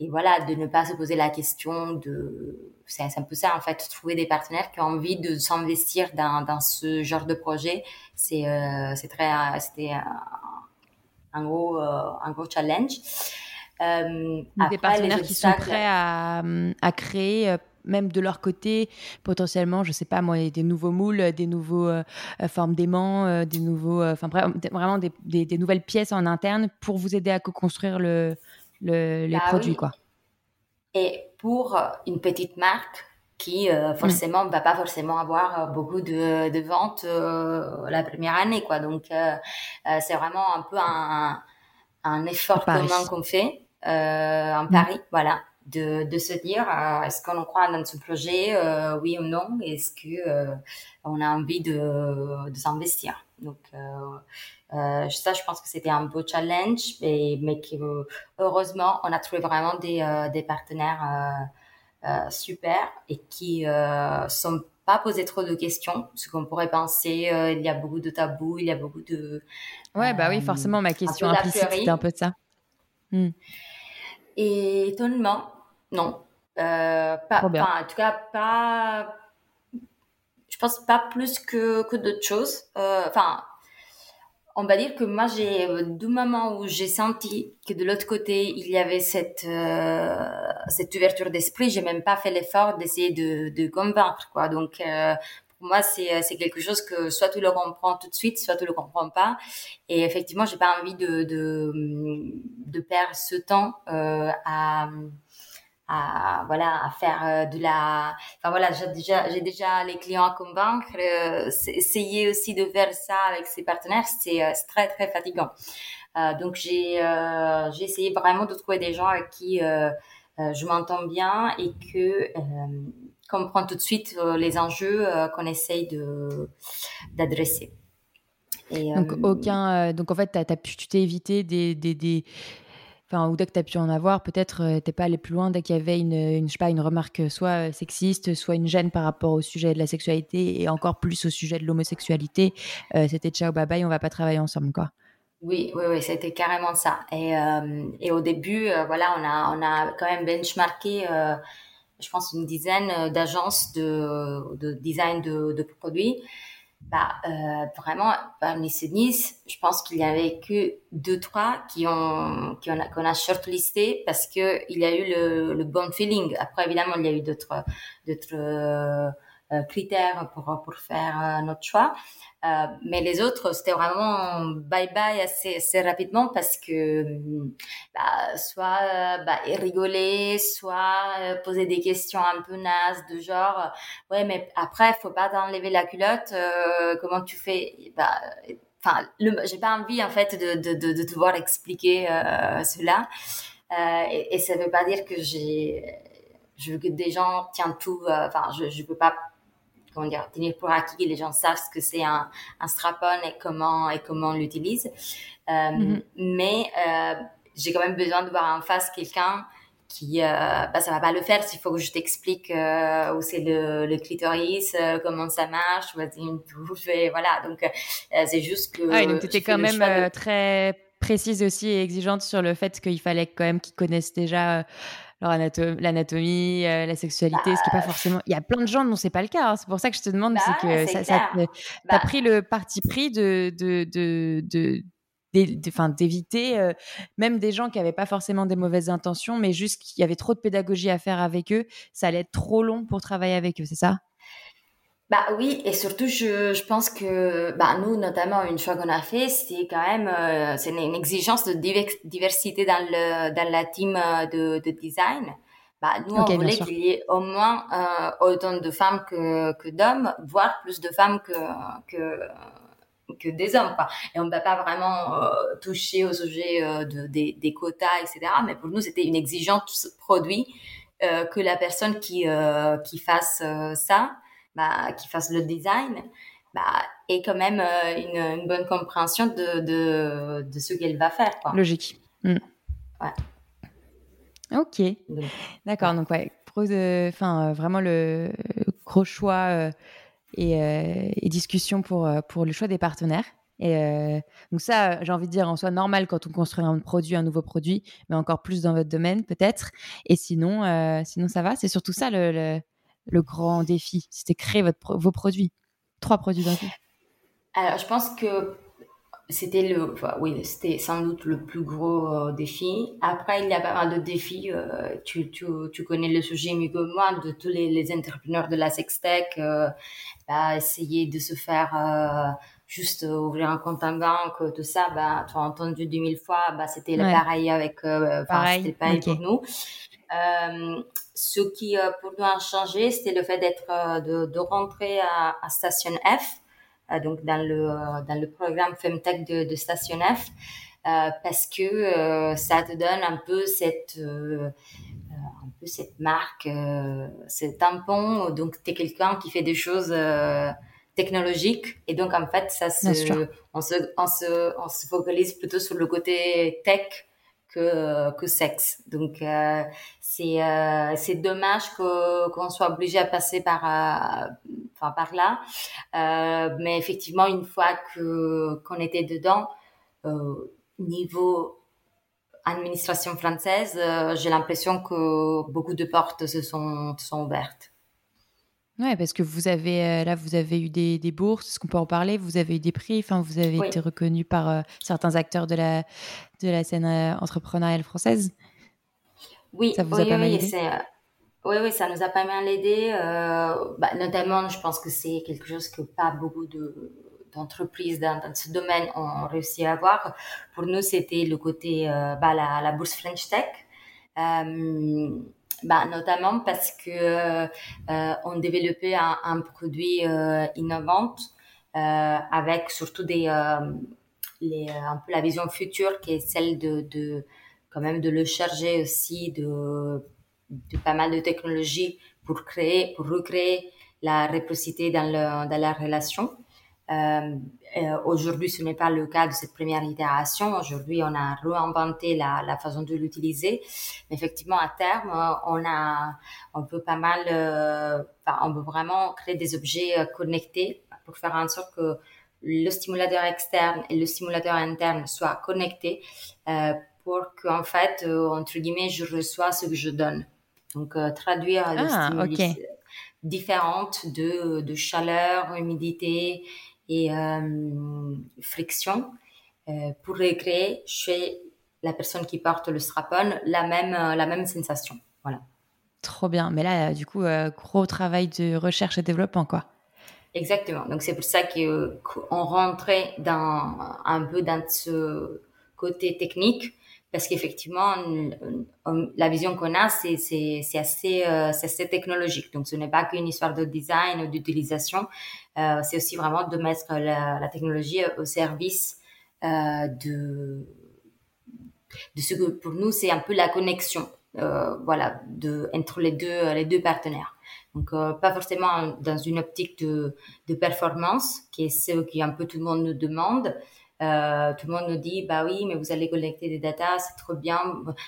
et voilà de ne pas se poser la question de c'est un peu ça en fait trouver des partenaires qui ont envie de s'investir dans, dans ce genre de projet c'est c'est très c'était un gros, euh, un gros challenge. Euh, des partenaires qui sont prêts à, à créer euh, même de leur côté, potentiellement, je sais pas moi, des nouveaux moules, des nouveaux formes d'aimants, des nouveaux, enfin vraiment des, des, nouvelles pièces en interne pour vous aider à co-construire le, le, les bah produits, quoi. Et pour une petite marque qui mm. forcément ne va pas forcément avoir beaucoup de, de ventes la première année, quoi. Donc c'est vraiment un peu un, un effort commun qu'on fait euh, en mm. Paris, voilà, de, de se dire euh, est-ce qu'on croit dans ce projet, euh, oui ou non, est-ce que euh, on a envie de, de s'investir? Donc euh, ça, je pense que c'était un beau challenge, mais, mais que heureusement, on a trouvé vraiment des, des partenaires super et qui sont pas poser trop de questions, ce qu'on pourrait penser. il y a beaucoup de tabous, il y a beaucoup de Ouais, bah oui, forcément, ma question implicite, c'était un peu de ça. Et étonnement, non. Euh, pas, en tout cas, pas. Je pense pas plus que, que d'autres choses. Euh, enfin, on va dire que moi, j'ai du moment où j'ai senti que de l'autre côté il y avait cette cette ouverture d'esprit, j'ai même pas fait l'effort d'essayer de, de convaincre quoi. Donc pour moi, c'est, c'est quelque chose que soit tu le comprends tout de suite, soit tu le comprends pas. Et effectivement, j'ai pas envie de, de, de perdre ce temps euh, à, à voilà à faire euh, de la enfin voilà j'ai déjà j'ai déjà les clients à convaincre euh, essayer aussi de faire ça avec ses partenaires c'est, euh, très très fatigant euh, donc j'ai euh, j'ai essayé vraiment de trouver des gens avec qui je m'entends bien et que comprend tout de suite les enjeux qu'on essaye de d'adresser. donc aucun, donc en fait, as, as pu, tu t'es évité des, des, des... Enfin, ou dès que tu as pu en avoir, peut-être euh, t'es pas allé plus loin dès qu'il y avait une, une, je sais pas, une remarque soit sexiste, soit une gêne par rapport au sujet de la sexualité et encore plus au sujet de l'homosexualité. Euh, C'était ciao, bye bye, on va pas travailler ensemble, quoi. Oui, oui, oui, c'était carrément ça. Et, euh, et au début, voilà, on a, on a quand même benchmarké je pense, une dizaine euh, d'agences de, de, design de, de produits. Bah, euh, vraiment, parmi ces dix, je pense qu'il y avait que deux, trois qui ont, qui ont, qu'on a shortlisté parce que il y a eu le, le bon feeling. Après, évidemment, il y a eu d'autres, d'autres, euh, critères pour, pour faire euh, notre choix. Euh, mais les autres, c'était vraiment bye bye assez, assez rapidement parce que bah, soit bah, rigoler, soit poser des questions un peu nazes de genre ouais mais après faut pas t'enlever la culotte, comment tu fais bah, Enfin, j'ai pas envie en fait de, de, de, de devoir expliquer cela. et, et ça veut pas dire que j'ai je veux que des gens tiennent tout. Enfin, je je peux pas comment dire, tenir pour acquis, les gens savent ce que c'est un, un strap-on et comment, et comment on l'utilise. Euh, mm-hmm. Mais euh, j'ai quand même besoin de voir en face quelqu'un qui, euh, bah, ça va pas le faire s'il faut que je t'explique euh, où c'est le, le clitoris, comment ça marche, vas-y une touche, et voilà. Donc, c'est juste que. Ah, donc tu étais quand même de... très précise aussi et exigeante sur le fait qu'il fallait quand même qu'ils connaissent déjà l'anatomie, euh, la sexualité, ce qui est pas bah, forcément. Il y a plein de gens dont c'est pas le cas. Hein. C'est pour ça que je te demande, c'est bah, que ça, ça te... bah... pris le parti pris de, de, de, de d'éviter euh, même des gens qui n'avaient pas forcément des mauvaises intentions, mais juste qu'il y avait trop de pédagogie à faire avec eux, ça allait être trop long pour travailler avec eux, c'est ça? Bah oui, et surtout je, je pense que bah nous notamment une fois qu'on a fait, c'était quand même euh, c'est une, exigence de diversité dans le dans la team euh, de, de design. Bah nous on voulait qu'il y ait au moins euh, autant de femmes que que d'hommes, voire plus de femmes que que que des hommes quoi. Et on ne va pas vraiment euh, toucher au sujet euh, de, des, des quotas etc. Mais pour nous c'était une exigence produit que la personne qui qui fasse ça bah, qui fasse le design, bah, ait quand même euh, une, une, bonne compréhension de, de, de ce qu'elle va faire. Quoi. Logique. Mm. Ouais. Ok. D'accord. Donc, ouais, enfin, euh, vraiment le gros choix euh, et, euh, et, discussion pour, pour le choix des partenaires. Et euh, donc ça, j'ai envie de dire en soi normal quand on construit un produit, un nouveau produit, mais encore plus dans votre domaine peut-être. Et sinon, euh, sinon ça va? C'est surtout ça le, le, le grand défi C'était créer votre, vos produits. Trois produits d'un coup. Alors, je pense que c'était le, enfin, oui, c'était sans doute le plus gros euh, défi. Après, il y a pas mal de défis. Euh, tu, tu, tu, connais le sujet mieux que moi de tous les, les entrepreneurs de la sextech. Euh, bah, essayer de se faire juste ouvrir un compte en banque, tout ça. Bah, tu as entendu dix mille fois. Bah, c'était ouais. pareil avec. Pareil. C'était pareil okay. pour nous. Euh, ce qui euh, pour nous a changé, c'était le fait d'être euh, de, de, rentrer à, à, Station F, donc dans le dans le programme Femtech de, de Station F, parce que ça te donne un peu cette un peu cette marque, euh, ce tampon. Donc, tu es quelqu'un qui fait des choses euh, technologiques. Et donc, en fait, ça se, on, se, on, se, on se focalise plutôt sur le côté tech que, que sexe. Donc, euh, c'est euh, c'est dommage qu'on soit obligé à passer par, euh, enfin, par là. Euh, mais effectivement, une fois que qu'on était dedans, euh, niveau administration française, j'ai l'impression que beaucoup de portes se sont, sont ouvertes. Ouais, parce que vous avez là, vous avez eu des, des bourses, est-ce qu'on peut en parler? Vous avez eu des prix, enfin, vous avez été reconnu par certains acteurs de la de la scène entrepreneuriale française? Oui, ça vous oui, a pas mal aidé? oui, oui, ça nous a pas mal aidé. Bah, notamment, je pense que c'est quelque chose que pas beaucoup de d'entreprises dans, ce domaine ont réussi à avoir. Pour nous, c'était le côté, euh, bah, la, la, bourse French Tech. Bah, notamment parce que euh, on développait un, un produit euh, innovant euh, avec surtout des les, un peu la vision future qui est celle de, de quand même de le charger aussi de, de pas mal de technologies pour créer pour recréer la réciprocité dans le dans la relation. Euh, euh, aujourd'hui, ce n'est pas le cas de cette première itération. Aujourd'hui, on a réinventé la, la façon de l'utiliser. Mais effectivement, à terme, on a, on peut pas mal, euh, enfin, on peut vraiment créer des objets euh, connectés pour faire en sorte que le stimulateur externe et le stimulateur interne soient connectés euh, pour qu'en fait, entre guillemets, je reçois ce que je donne. Donc, traduire ah, stimuli différentes de, de chaleur, humidité, et euh, friction euh, pour recréer chez la personne qui porte le strap-on la même, euh, la même sensation. Voilà. Trop bien. Mais là, du coup, gros travail de recherche et développement, quoi. Exactement. Donc, c'est pour ça qu'on rentrait dans, un peu dans ce côté technique parce qu'effectivement, la vision qu'on a, c'est assez, euh, technologique. Donc, ce n'est pas qu'une histoire de design ou d'utilisation, euh, c'est aussi vraiment de mettre la, technologie au service euh, de, ce que pour nous, c'est un peu la connexion euh, voilà, de, entre les deux, partenaires. Donc, euh, pas forcément dans une optique de, de performance, qui est ce qui un peu tout le monde nous demande, euh, tout le monde nous dit, bah oui, mais vous allez collecter des datas, c'est trop bien.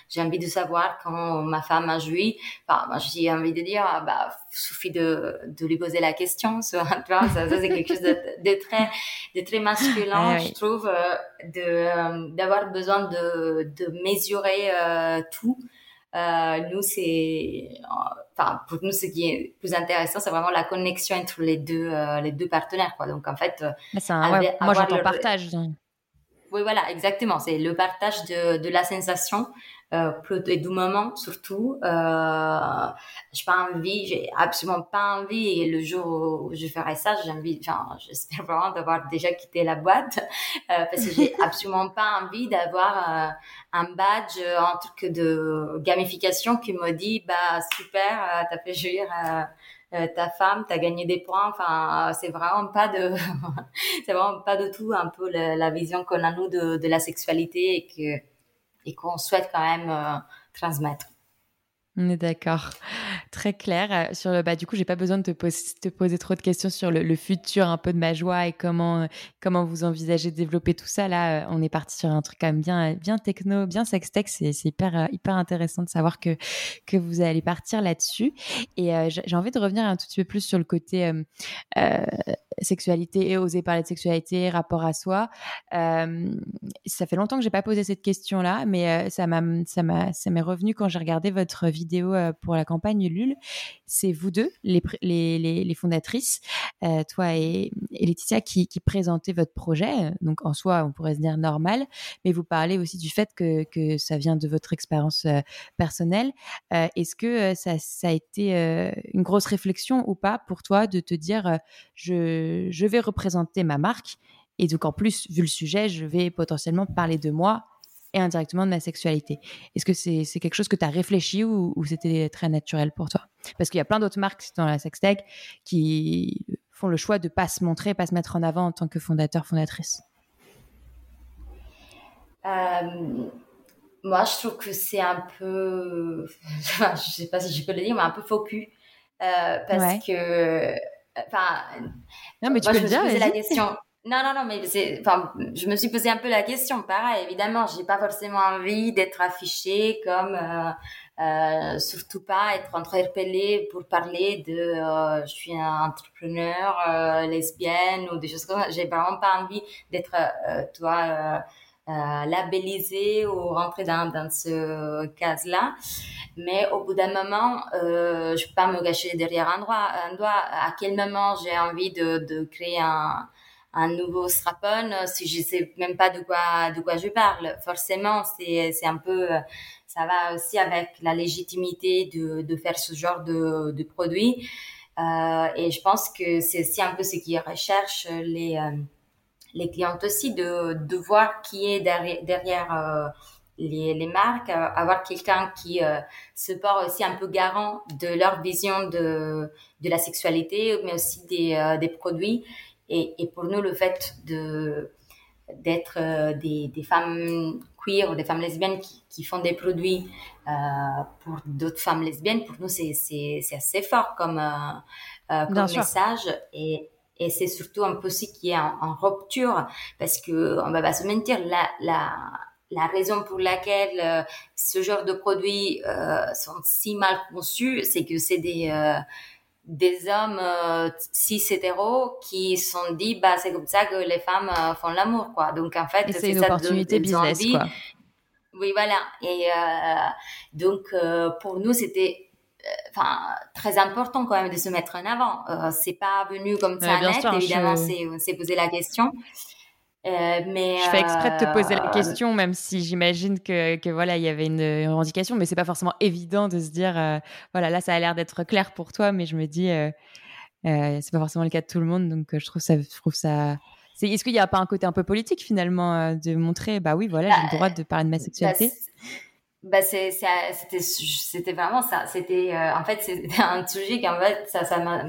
J'ai envie de savoir quand ma femme a joui. Enfin, moi, j'ai envie de dire, ah, bah, suffit de, de lui poser la question. *laughs* Ça, ça, c'est quelque chose de, de, très, de très masculin, ah je trouve, euh, de, euh, d'avoir besoin de, de mesurer euh, tout. Euh, nous, c'est, enfin, pour nous, ce qui est plus intéressant, c'est vraiment la connexion entre les deux, euh, les deux partenaires, quoi. Donc, en fait, un, ouais, moi, j'entends partage. Oui, voilà, exactement. C'est le partage de, de la sensation euh, et du moment surtout. Euh, j'ai pas envie, j'ai absolument pas envie. Et le jour où je ferai ça, j'ai envie, enfin, j'espère vraiment d'avoir déjà quitté la boîte euh, parce que j'ai *laughs* absolument pas envie d'avoir euh, un badge, un truc de gamification qui me dit, bah super, euh, t'as fait jouir euh, ta femme, t'as gagné des points. Enfin, c'est vraiment pas de, *laughs* c'est vraiment pas de tout un peu la, vision qu'on a nous de, de, la sexualité et que et qu'on souhaite quand même euh, transmettre. On est d'accord. Très clair. Euh, sur le, bah, du coup, j'ai pas besoin de te, poser trop de questions sur le, futur un peu de ma joie et comment, comment vous envisagez de développer tout ça. Là, euh, on est parti sur un truc quand même bien, bien techno, bien sextech. C'est, c'est hyper, euh, hyper intéressant de savoir que, que vous allez partir là-dessus. Et j'ai envie de revenir un tout petit peu plus sur le côté euh, sexualité et oser parler de sexualité, rapport à soi. Euh, ça fait longtemps que j'ai pas posé cette question-là, mais ça m'a, ça m'a, ça m'est revenu quand j'ai regardé votre vidéo pour la campagne Ulule. C'est vous deux, les, les, les, fondatrices, euh, toi et, Laetitia, qui, qui présentez votre projet. Donc en soi, on pourrait se dire normal, mais vous parlez aussi du fait que, que ça vient de votre expérience euh, personnelle. Est-ce que ça, ça, a été une grosse réflexion ou pas pour toi de te dire je, je vais représenter ma marque et donc en plus, vu le sujet, je vais potentiellement parler de moi et indirectement de ma sexualité. Est-ce que c'est quelque chose que tu as réfléchi ou, c'était très naturel pour toi? Parce qu'il y a plein d'autres marques dans la sextech qui font le choix de pas se montrer, pas se mettre en avant en tant que fondateur, fondatrice. Euh, moi, je trouve que c'est un peu, *laughs* je sais pas si je peux le dire, mais un peu faux cul. Euh, parce que, enfin, non, mais tu peux je me dire, la question. Non, non, non, mais enfin, je me suis posé un peu la question. Pareil, évidemment, j'ai pas forcément envie d'être affichée comme, euh, euh, surtout pas être interpellée pour parler de, euh, je suis un entrepreneur lesbienne ou des choses comme ça. J'ai vraiment pas envie d'être, toi, labelliser ou rentrer dans, dans ce case-là. Mais au bout d'un moment, euh, je peux pas me gâcher derrière un doigt. Un doigt. À quel moment j'ai envie de, de créer un, un nouveau strapon si je sais même pas de quoi de quoi je parle? Forcément, c'est un peu ça va aussi avec la légitimité de de faire ce genre de de produit. Euh, et je pense que c'est aussi un peu ce qui recherchent les euh, les clientes aussi de de voir qui est derrière derrière euh, les, les marques, avoir quelqu'un qui se porte aussi un peu garant de leur vision de, de la sexualité, mais aussi des, des produits. Et, et, pour nous, le fait de d'être des, des, femmes queer ou des femmes lesbiennes qui, qui font des produits euh, pour d'autres femmes lesbiennes, pour nous, c'est assez fort comme, euh, euh comme message. Et, et c'est surtout un peu aussi qui est en, en, rupture parce que on va pas se mentir, la, la, la raison pour laquelle euh, ce genre de produits euh, sont si mal conçus, c'est que c'est des euh, des hommes cis hétéros qui sont dit bah c'est comme ça que les femmes font l'amour quoi. Donc en fait c'est une opportunité business quoi. Oui voilà. Et donc pour nous c'était enfin très important quand même de se mettre en avant. C'est pas venu comme ça net évidemment c'est on s'est posé la question. Euh, mais je fais exprès de te poser la euh, question, même si j'imagine que, que, voilà il y avait une, une revendication, mais c'est pas forcément évident de se dire euh, voilà là ça a l'air d'être clair pour toi, mais je me dis euh, c'est pas forcément le cas de tout le monde, donc je trouve ça je trouve ça est-ce qu'il n'y a pas un côté un peu politique finalement de montrer bah oui voilà j'ai le bah, droit de parler de ma sexualité? Bah, bah c'était c'était vraiment ça. C'était en fait c'était *laughs* un sujet qui en fait ça ça m'a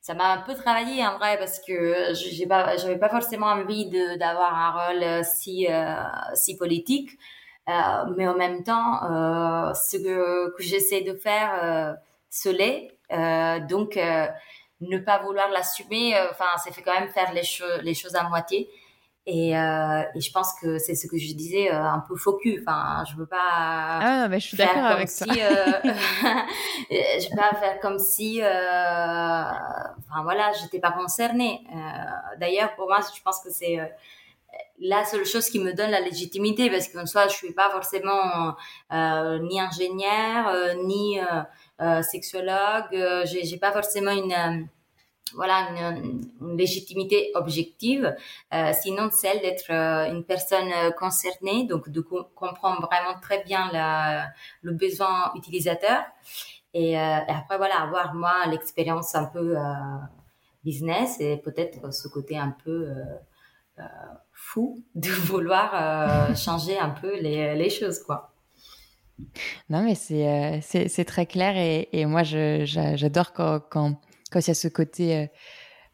ça m'a un peu travaillé en vrai parce que j'ai pas j'avais pas forcément envie d'avoir un rôle euh, si euh, si politique. Euh, mais en même temps euh, ce que, que j'essaie de faire euh, ce l'est. Donc ne pas vouloir l'assumer enfin ça fait quand même faire les choses les choses à moitié et, euh, et, je pense que c'est ce que je disais, euh, un peu faux cul. Enfin, je veux pas. Ah, mais je suis d'accord avec si, ça. *laughs* *laughs* Euh, je veux pas faire comme si, euh, enfin voilà, j'étais pas concernée. Euh, d'ailleurs, pour moi, je pense que c'est la seule chose qui me donne la légitimité, parce qu'en soi, je suis pas forcément ni ingénieur, ni sexologue. j'ai pas forcément une voilà une, une, légitimité objective, euh, sinon celle d'être euh, une personne euh, concernée, donc de comprendre vraiment très bien la, le besoin utilisateur. Et, euh, et, après voilà avoir moi l'expérience un peu business et peut-être ce côté un peu fou *laughs* de vouloir *laughs* changer un peu les, les choses quoi. Non mais c'est c'est très clair et, et moi j'adore quand, quand quand il y a ce côté, euh,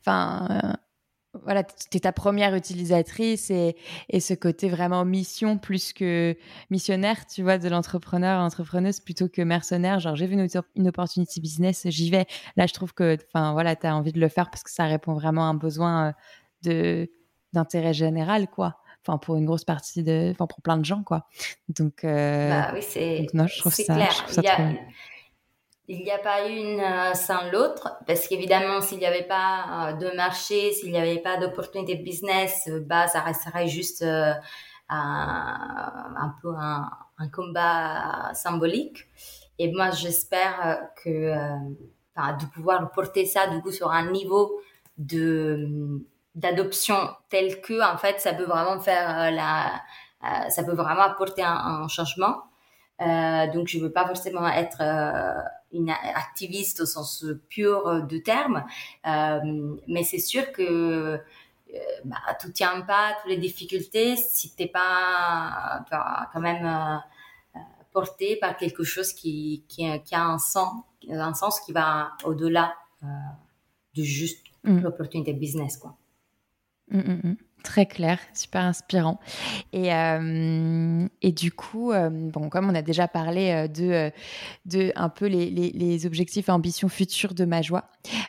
enfin, euh, voilà, tu es ta première utilisatrice et, et, ce côté vraiment mission plus que missionnaire, tu vois, de l'entrepreneur, entrepreneuse plutôt que mercenaire. Genre, j'ai vu une, une opportunité business, j'y vais. Là, je trouve que, enfin, voilà, tu as envie de le faire parce que ça répond vraiment à un besoin euh, de d'intérêt général, quoi. Enfin, pour une grosse partie de, enfin, pour plein de gens, quoi. Donc, euh, bah oui, c'est, non, je trouve ça, clair. Je trouve ça il y a, trop il n'y a pas une euh, sans l'autre, parce qu'évidemment, s'il n'y avait pas euh, de marché, s'il n'y avait pas d'opportunité de business, euh, bah, ça resterait juste un, un, peu un, un, combat symbolique. Et moi, j'espère que, enfin, de pouvoir porter ça, du coup, sur un niveau de d'adoption tel que, en fait, ça peut vraiment faire la, ça peut vraiment apporter un, un changement. Euh, donc, je veux pas forcément être euh, une activiste au sens pur du terme, euh, mais c'est sûr que euh, bah, tout tient pas, toutes les difficultés, si t'es pas quand même euh, porté par quelque chose qui, qui, qui, a un sens, un sens qui va au-delà euh, de juste mmh. l'opportunité business, quoi. Mmh, mmh, Très clair, super inspirant. Et, euh, et du coup, euh, bon, comme on a déjà parlé euh, de, de un peu les, les, objectifs et ambitions futures de ma joie,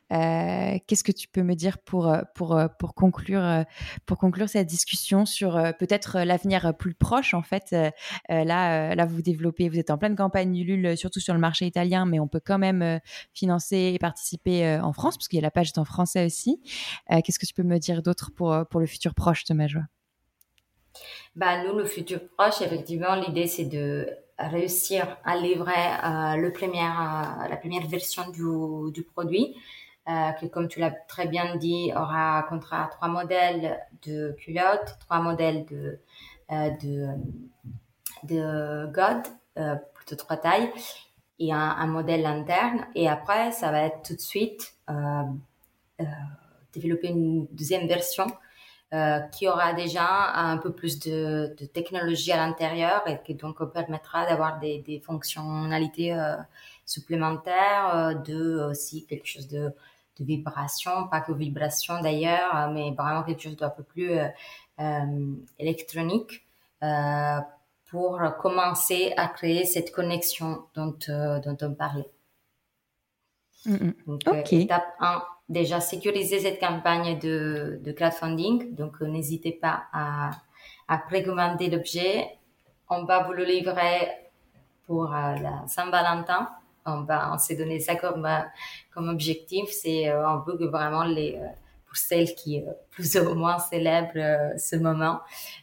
qu'est-ce que tu peux me dire pour, pour, pour, conclure, pour conclure cette discussion sur peut-être l'avenir plus proche En fait, là, là, vous développez, vous êtes en pleine campagne Ulule, surtout sur le marché italien, mais on peut quand même financer et participer en France, parce qu'il y a la page en français aussi. qu'est-ce que tu peux me dire d'autre pour, pour le futur proche? Proche de ma joie bah, Nous, le futur proche, effectivement, l'idée, c'est de réussir à livrer euh, le première, la première version du, du produit, euh, qui, comme tu l'as très bien dit, aura contrat trois modèles de culottes, trois modèles de, euh, de, de God, euh, plutôt trois tailles, et un, modèle interne. Et après, ça va être tout de suite euh, euh, développer une deuxième version euh, qui aura déjà un peu plus de, de technologie à l'intérieur et qui donc permettra d'avoir des, des, fonctionnalités euh, supplémentaires, euh, de aussi quelque chose de, de vibration, pas que vibration d'ailleurs, mais vraiment quelque chose d'un peu plus électronique pour commencer à créer cette connexion dont, dont on parlait. Mm -hmm. Donc, étape 1, déjà sécuriser cette campagne de, de crowdfunding. Donc, euh, n'hésitez pas à, à précommander l'objet. On va vous le livrer pour euh, la Saint-Valentin. On va, on s'est donné ça comme, euh, comme objectif. C'est, euh, on veut que vraiment les, euh, pour celles qui plus ou moins célèbrent ce moment,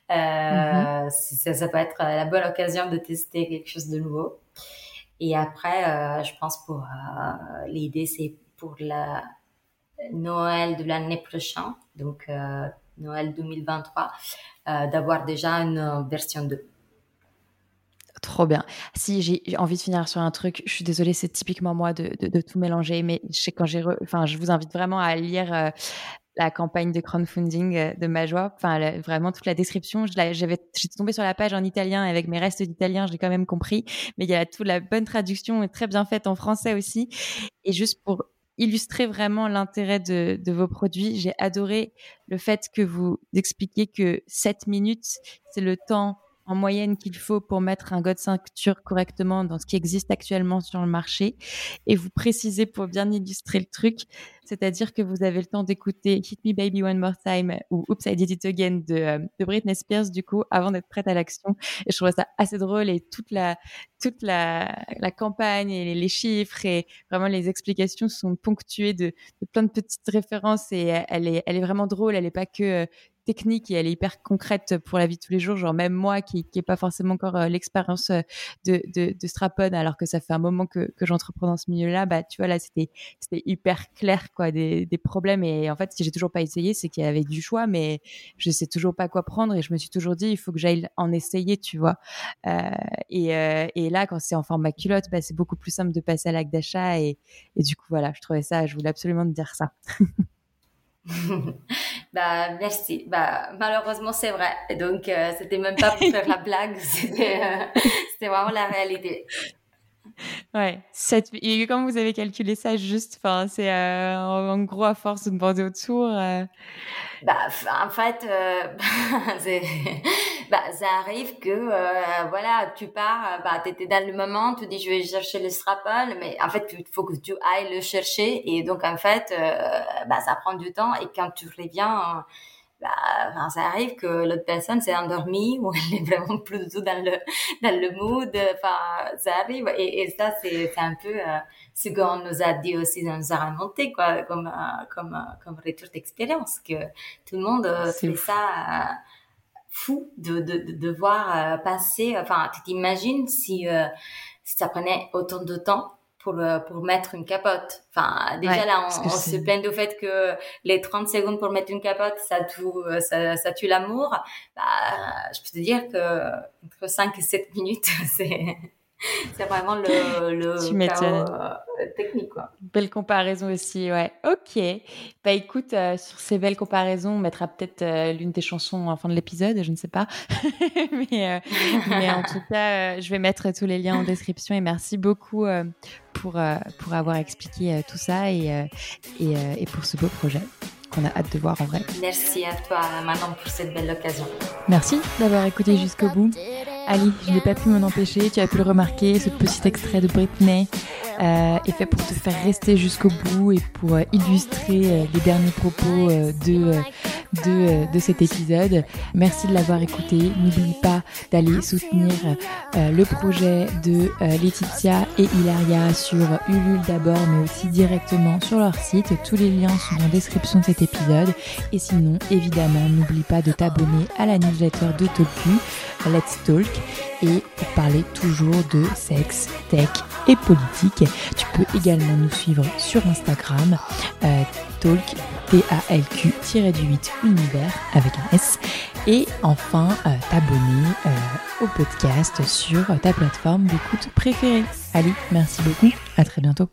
mm -hmm. ça, ça peut être la bonne occasion de tester quelque chose de nouveau. Et après, je pense pour l'idée, c'est pour la Noël de l'année prochaine, donc euh, Noël 2023, euh, d'avoir déjà une version 2. Trop bien. Si j'ai envie de finir sur un truc, je suis désolée, c'est typiquement moi de, tout mélanger, mais je sais quand j'ai, enfin, je vous invite vraiment à lire euh, la campagne de crowdfunding euh, de ma joie. Enfin, vraiment toute la description. J'étais tombée sur la page en italien avec mes restes d'italien, je l'ai quand même compris. Mais il y a toute la bonne traduction et très bien faite en français aussi. Et juste pour illustrer vraiment l'intérêt de, vos produits. J'ai adoré le fait que vous expliquiez que 7 minutes, c'est le temps en moyenne qu'il faut pour mettre un god ceinture correctement dans ce qui existe actuellement sur le marché. Et vous précisez pour bien illustrer le truc, c'est-à-dire que vous avez le temps d'écouter Hit Me Baby One More Time ou Oops I Did It Again de, euh, Britney Spears du coup avant d'être prête à l'action. Et je trouve ça assez drôle et toute la toute la, la campagne et les, chiffres et vraiment les explications sont ponctuées de, de, plein de petites références et elle est elle est vraiment drôle. Elle est pas que technique et elle est hyper concrète pour la vie de tous les jours. Genre même moi qui qui pas forcément encore euh, l'expérience de, de, de Strapon alors que ça fait un moment que, que j'entreprends dans ce milieu-là, bah tu vois là c'était c'était hyper clair quoi des, des problèmes. Et en fait si j'ai toujours pas essayé c'est qu'il y avait du choix mais je sais toujours pas quoi prendre. Et je me suis toujours dit il faut que j'aille en essayer tu vois. Euh, et, euh, et là quand c'est en format culotte bah, c'est beaucoup plus simple de passer à l'acte d'achat. Et, et du coup voilà je trouvais ça je voulais absolument te dire ça *laughs* *laughs* bah merci. Bah malheureusement c'est vrai. Donc euh, c'était même pas pour faire la blague, *laughs* c'était euh, vraiment la réalité. Ouais, 7... et quand vous avez calculé ça juste, enfin c'est euh, en gros à force de demander autour. Euh... Bah en fait, euh, *laughs* *laughs* bah ça arrive que voilà, tu pars, bah t'étais dans le moment, tu dis je vais chercher le strapple, mais en fait il faut que tu ailles le chercher et donc en fait bah ça prend du temps et quand tu reviens bah, enfin, ça arrive que l'autre personne s'est endormie *laughs* ou elle est vraiment plus du tout dans le dans le mood. Enfin, ça arrive et, et ça c'est c'est un peu euh, ce qu'on nous a dit aussi, on nous a quoi, comme euh, comme euh, comme retour d'expérience que tout le monde euh, fait ça. Euh, fou de, de, de, de voir passer, enfin, tu t'imagines si, si ça prenait autant de temps pour, pour mettre une capote. Enfin, déjà ouais, là, on, on se plaint du fait que les 30 secondes pour mettre une capote, ça, tout, ça, ça tue l'amour. Bah, je peux te dire que entre 5 et 7 minutes, *laughs* c'est *laughs* c'est vraiment le, le chaos, euh, technique. Quoi. Belle comparaison aussi, ouais. Ok. Bah écoute, euh, sur ces belles comparaisons, on mettra peut-être euh, l'une des chansons en fin de l'épisode, je ne sais pas. *laughs* mais, mais en tout cas, je vais mettre tous les liens en description et merci beaucoup pour, pour avoir expliqué tout ça et, et, et pour ce beau projet qu'on a hâte de voir en vrai. Merci à toi, Manon, pour cette belle occasion. Merci d'avoir écouté jusqu'au bout. Ali, je n'ai pas pu m'en empêcher, tu as pu le remarquer, ce petit extrait de Britney euh, est fait pour te faire rester jusqu'au bout et pour euh, illustrer euh, les derniers propos de de, de cet épisode. Merci de l'avoir écouté. N'oublie pas d'aller soutenir le projet de Laetitia et Hilaria sur Ulule d'abord, mais aussi directement sur leur site. Tous les liens sont en description de cet épisode. Et sinon, évidemment, n'oublie pas de t'abonner à la newsletter de Talku, Let's Talk, et pour parler toujours de sexe, tech et politique. Tu peux également nous suivre sur Instagram, euh, talk, T-A-L-Q-du-8 univers avec un S. Et enfin, euh, t'abonner euh, au podcast sur ta plateforme d'écoute préférée. Allez, merci beaucoup, à très bientôt.